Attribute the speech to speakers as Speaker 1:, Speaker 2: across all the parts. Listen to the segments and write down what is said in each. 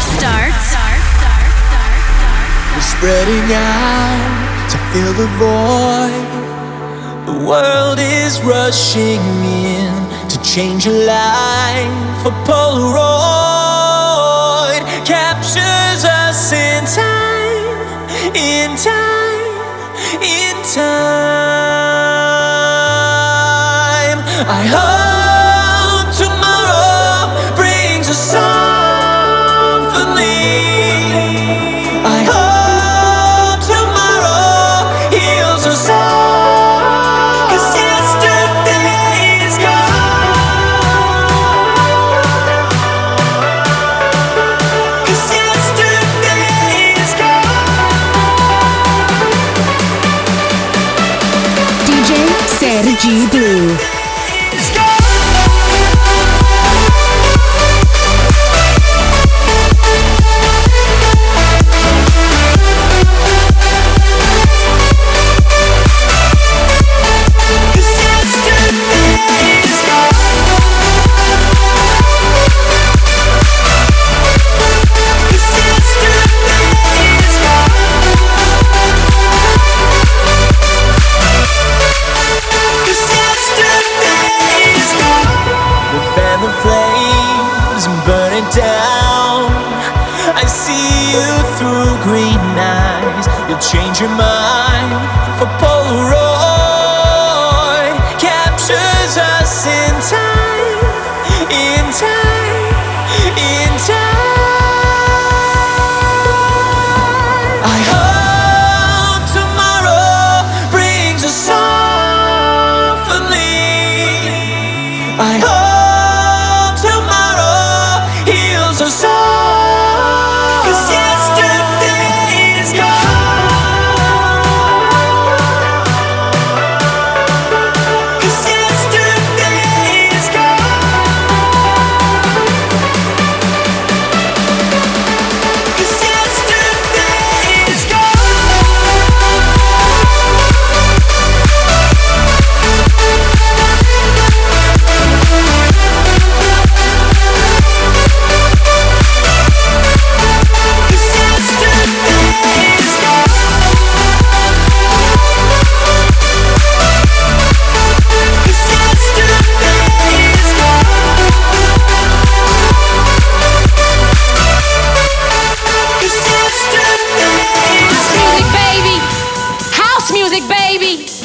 Speaker 1: starts.
Speaker 2: We're spreading out to fill the void. The world is rushing in to change a life. A Polaroid captures us in time, in time, in time. I hope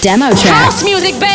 Speaker 1: Demo track.
Speaker 3: House music, baby.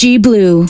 Speaker 3: G Blue.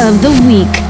Speaker 4: Of the week.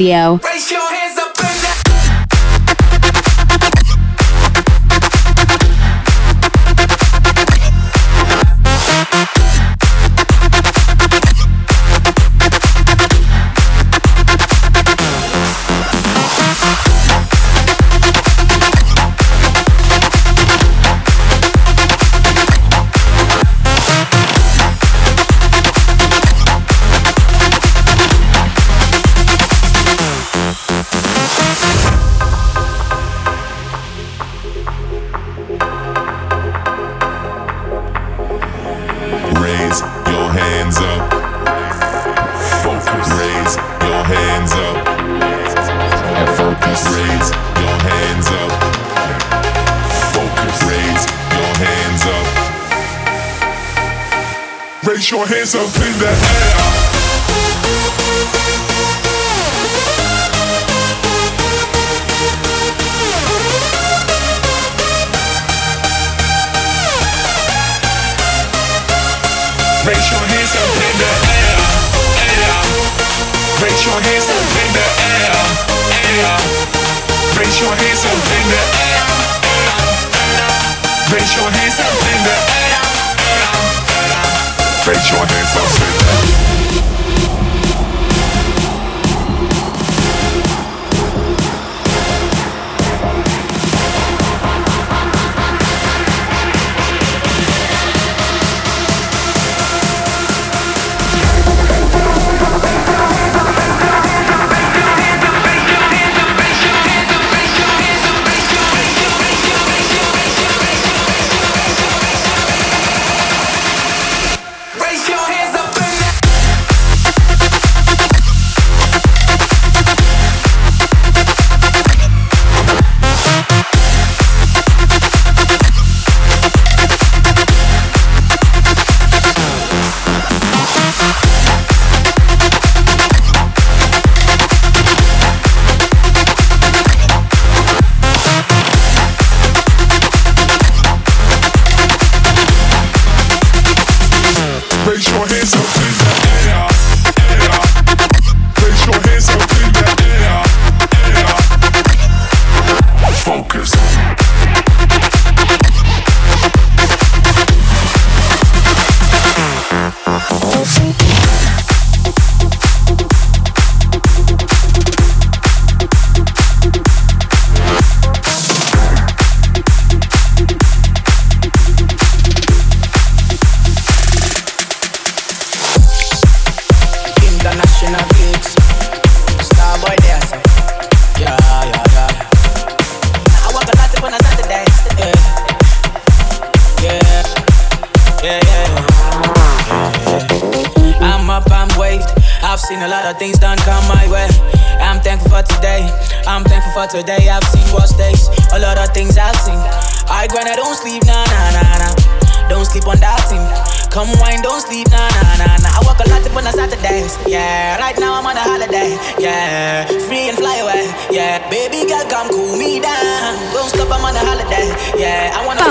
Speaker 4: Radio.
Speaker 5: Your hands up in the air. Raise your hands up in the air, air. Raise your hands up in the air, air. Raise your hands up in the air, air. Raise your hands up in the air. Raise your hands up, say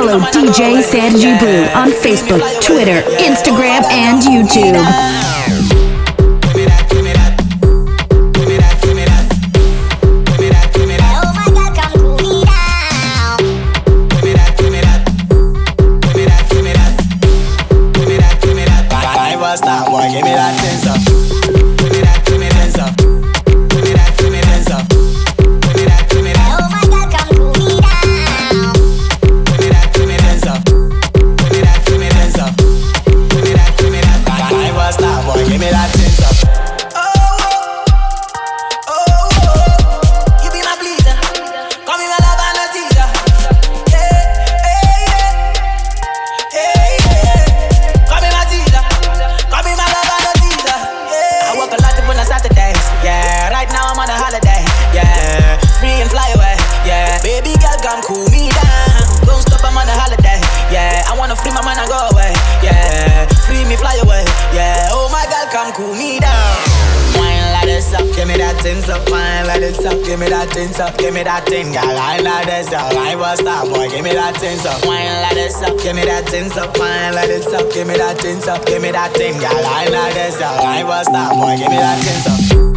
Speaker 6: Follow DJ
Speaker 7: Sandi
Speaker 6: Blue on Facebook, Twitter, Instagram, and YouTube.
Speaker 8: come cool me down.
Speaker 7: Don't stop, I'm on a holiday. Yeah, I wanna free my mind and go away. Yeah, free me, fly away. Yeah, oh my girl, come cool me down. Wine like this up, give me that tin up. Wine like this up, give me that tin up. Give me that tin, girl. I like this up. I was that boy, give me that tin up. Wine like this up, give me that tin up. Wine like this up, give me that tin up. Give me that tin, girl. I like this up. I was that boy, give me that tin up.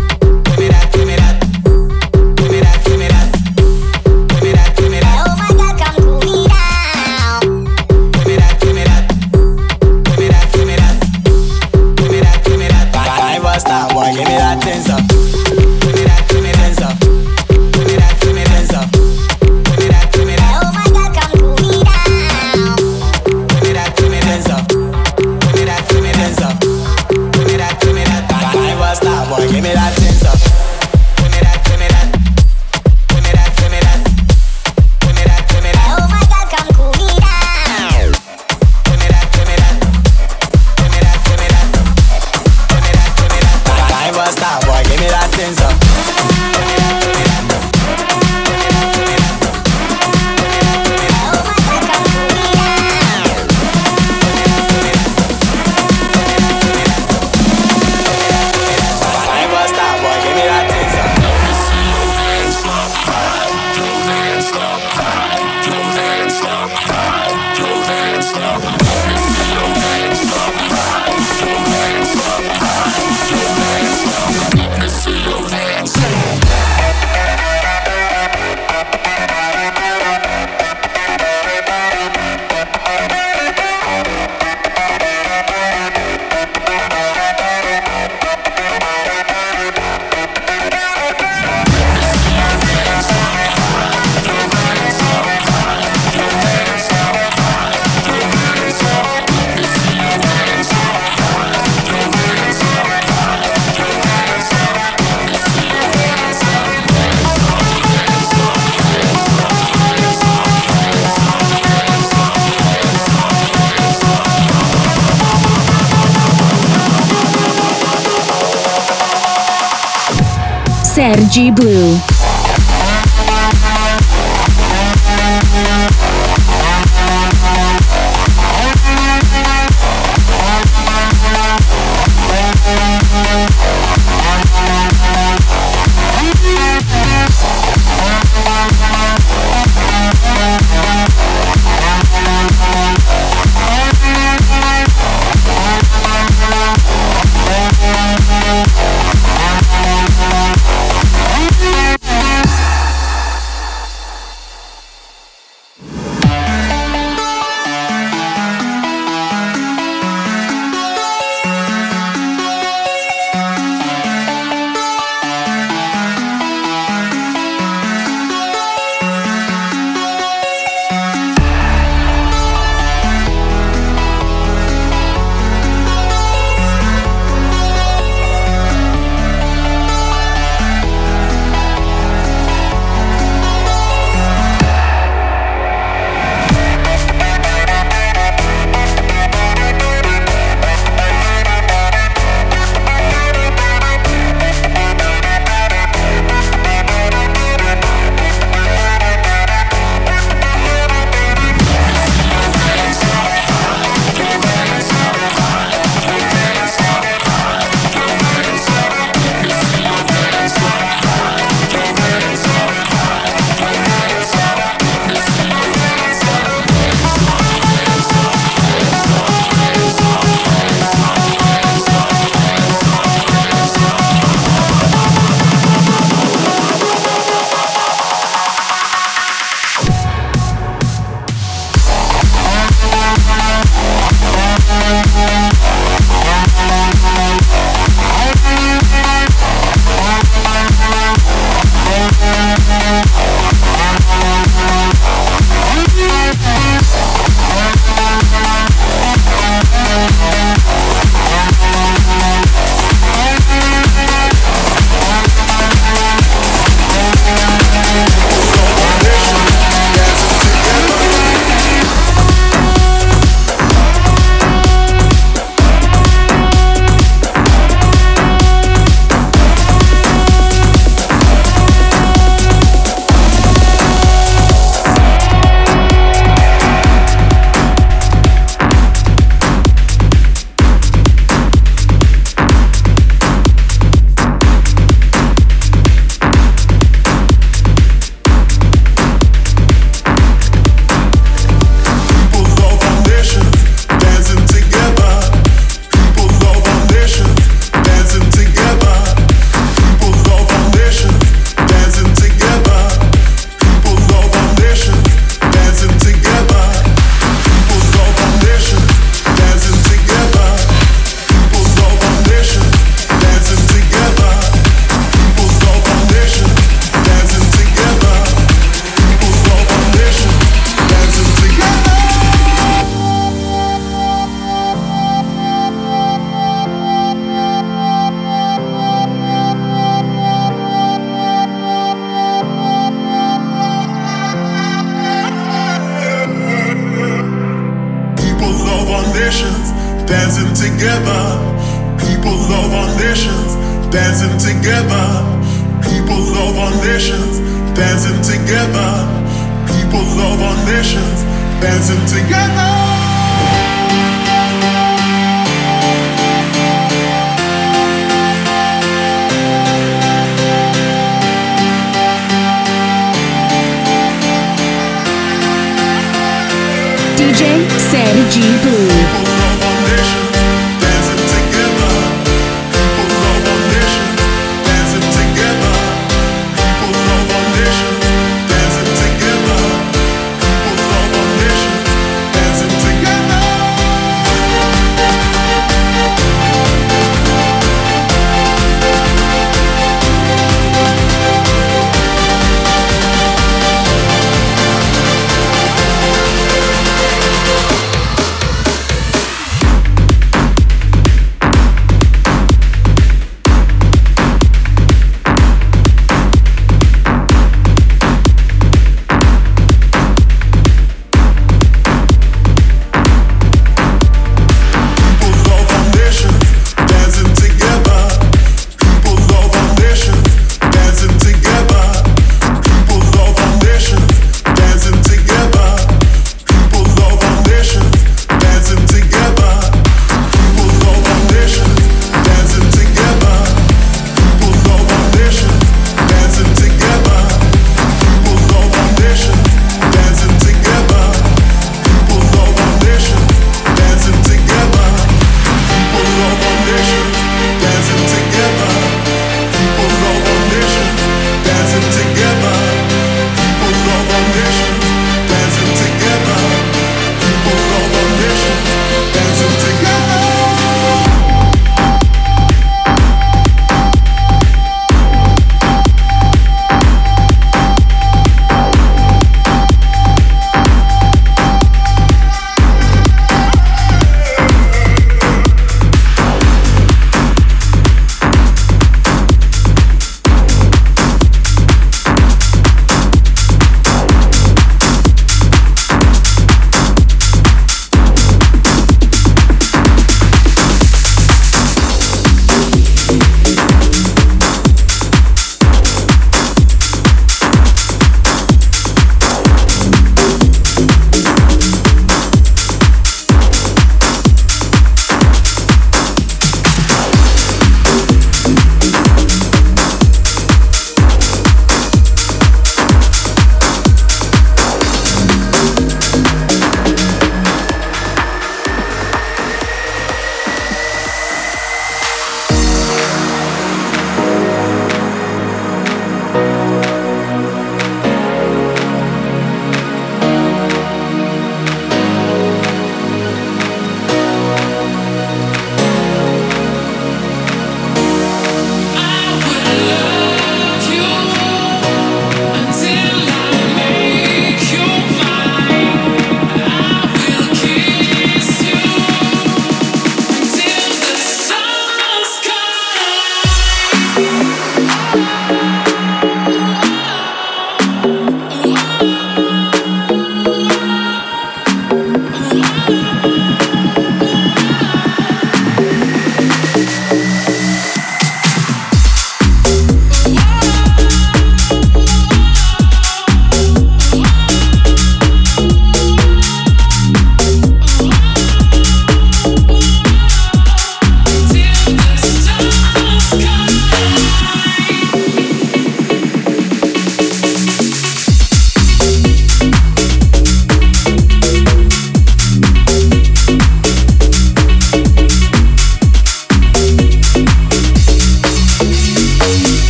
Speaker 6: G Blue.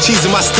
Speaker 9: Cheese in my studio.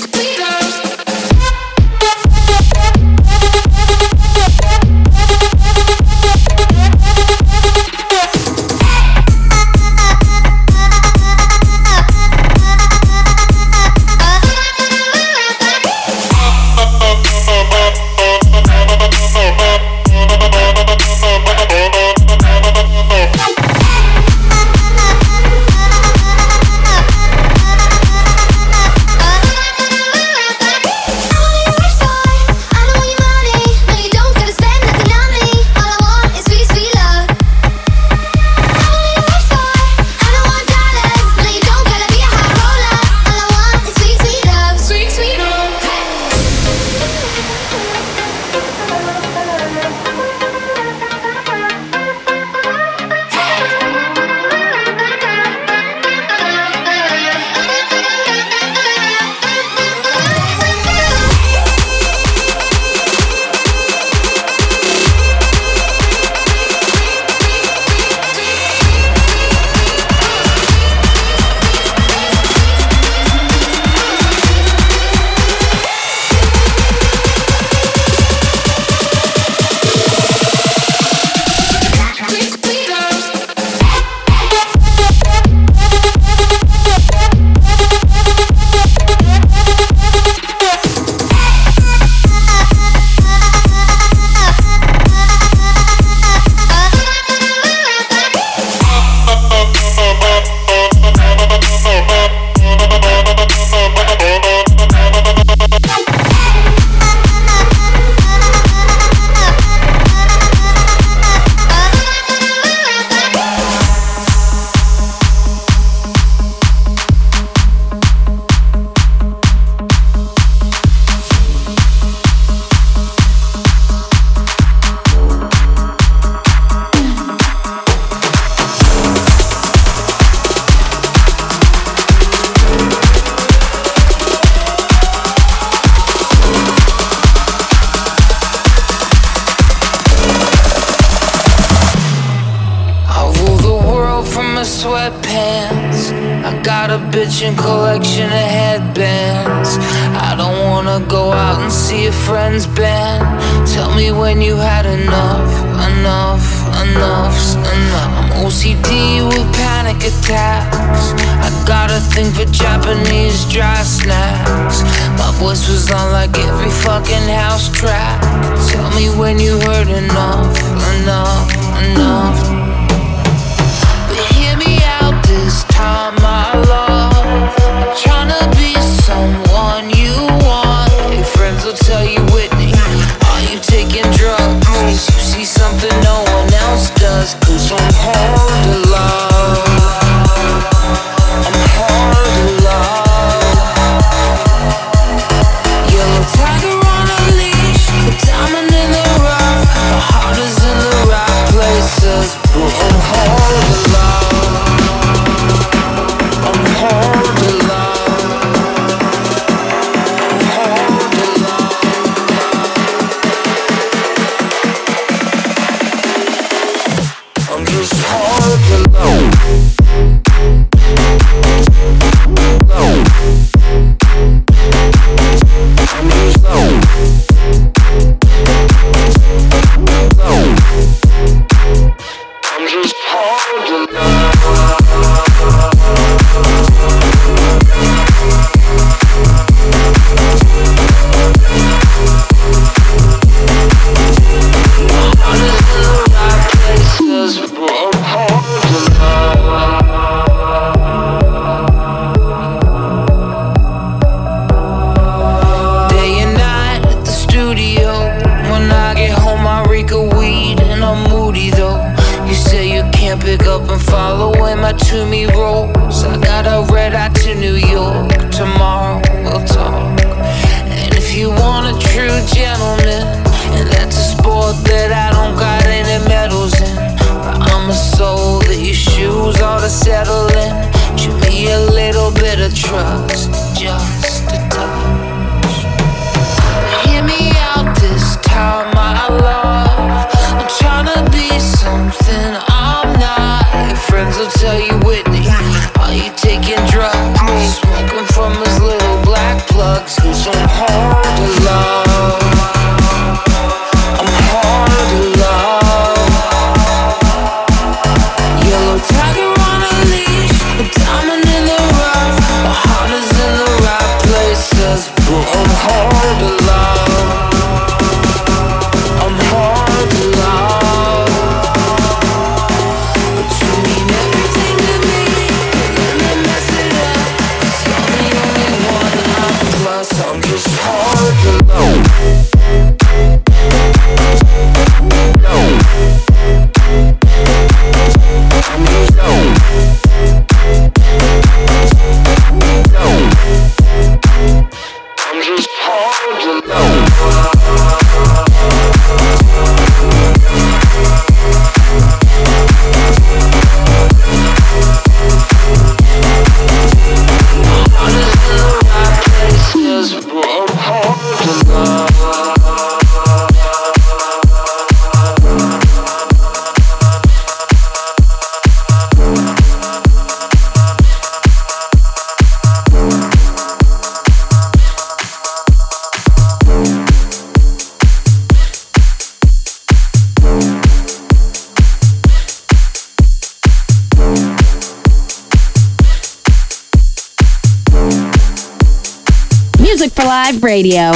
Speaker 1: Radio.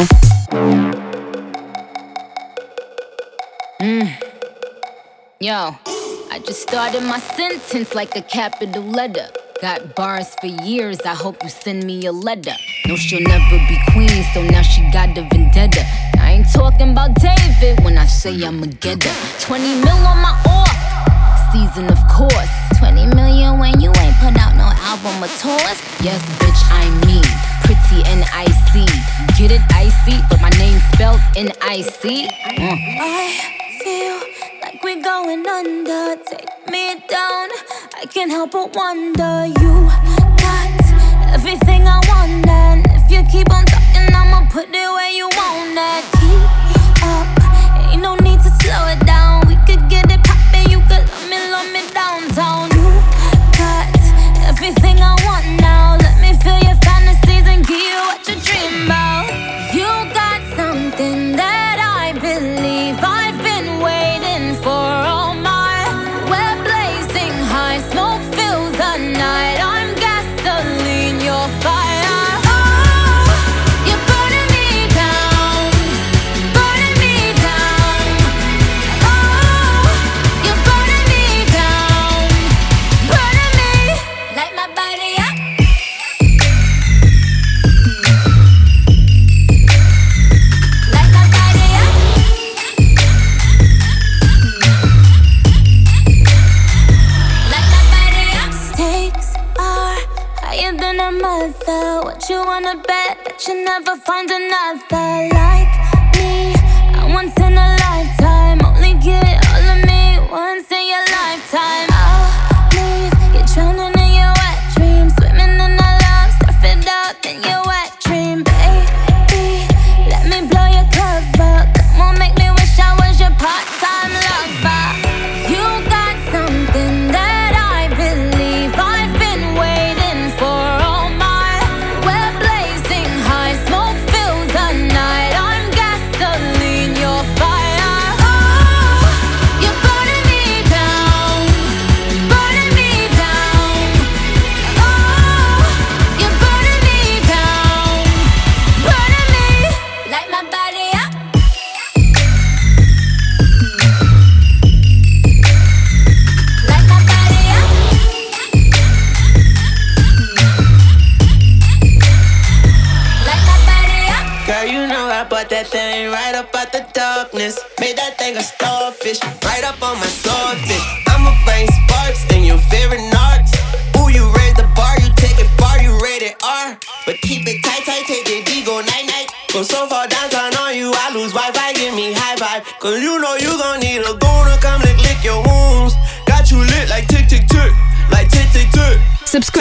Speaker 1: Mm.
Speaker 3: Yo, I just started my sentence like a capital letter. Got bars for years, I hope you send me a letter. No, she'll never be queen, so now she got the vendetta. I ain't talking about David when I say I'm a getter. 20 mil on my off season, of course. 20 million when you ain't put out no album or tours. Yes, bitch, I mean. T-N-I-C. Get it icy, but my name's spelled N-I-C. Mm.
Speaker 10: I feel like we're going under. Take me down, I can't help but wonder. You got everything I want, and if you keep on talking, I'ma put it where you want it.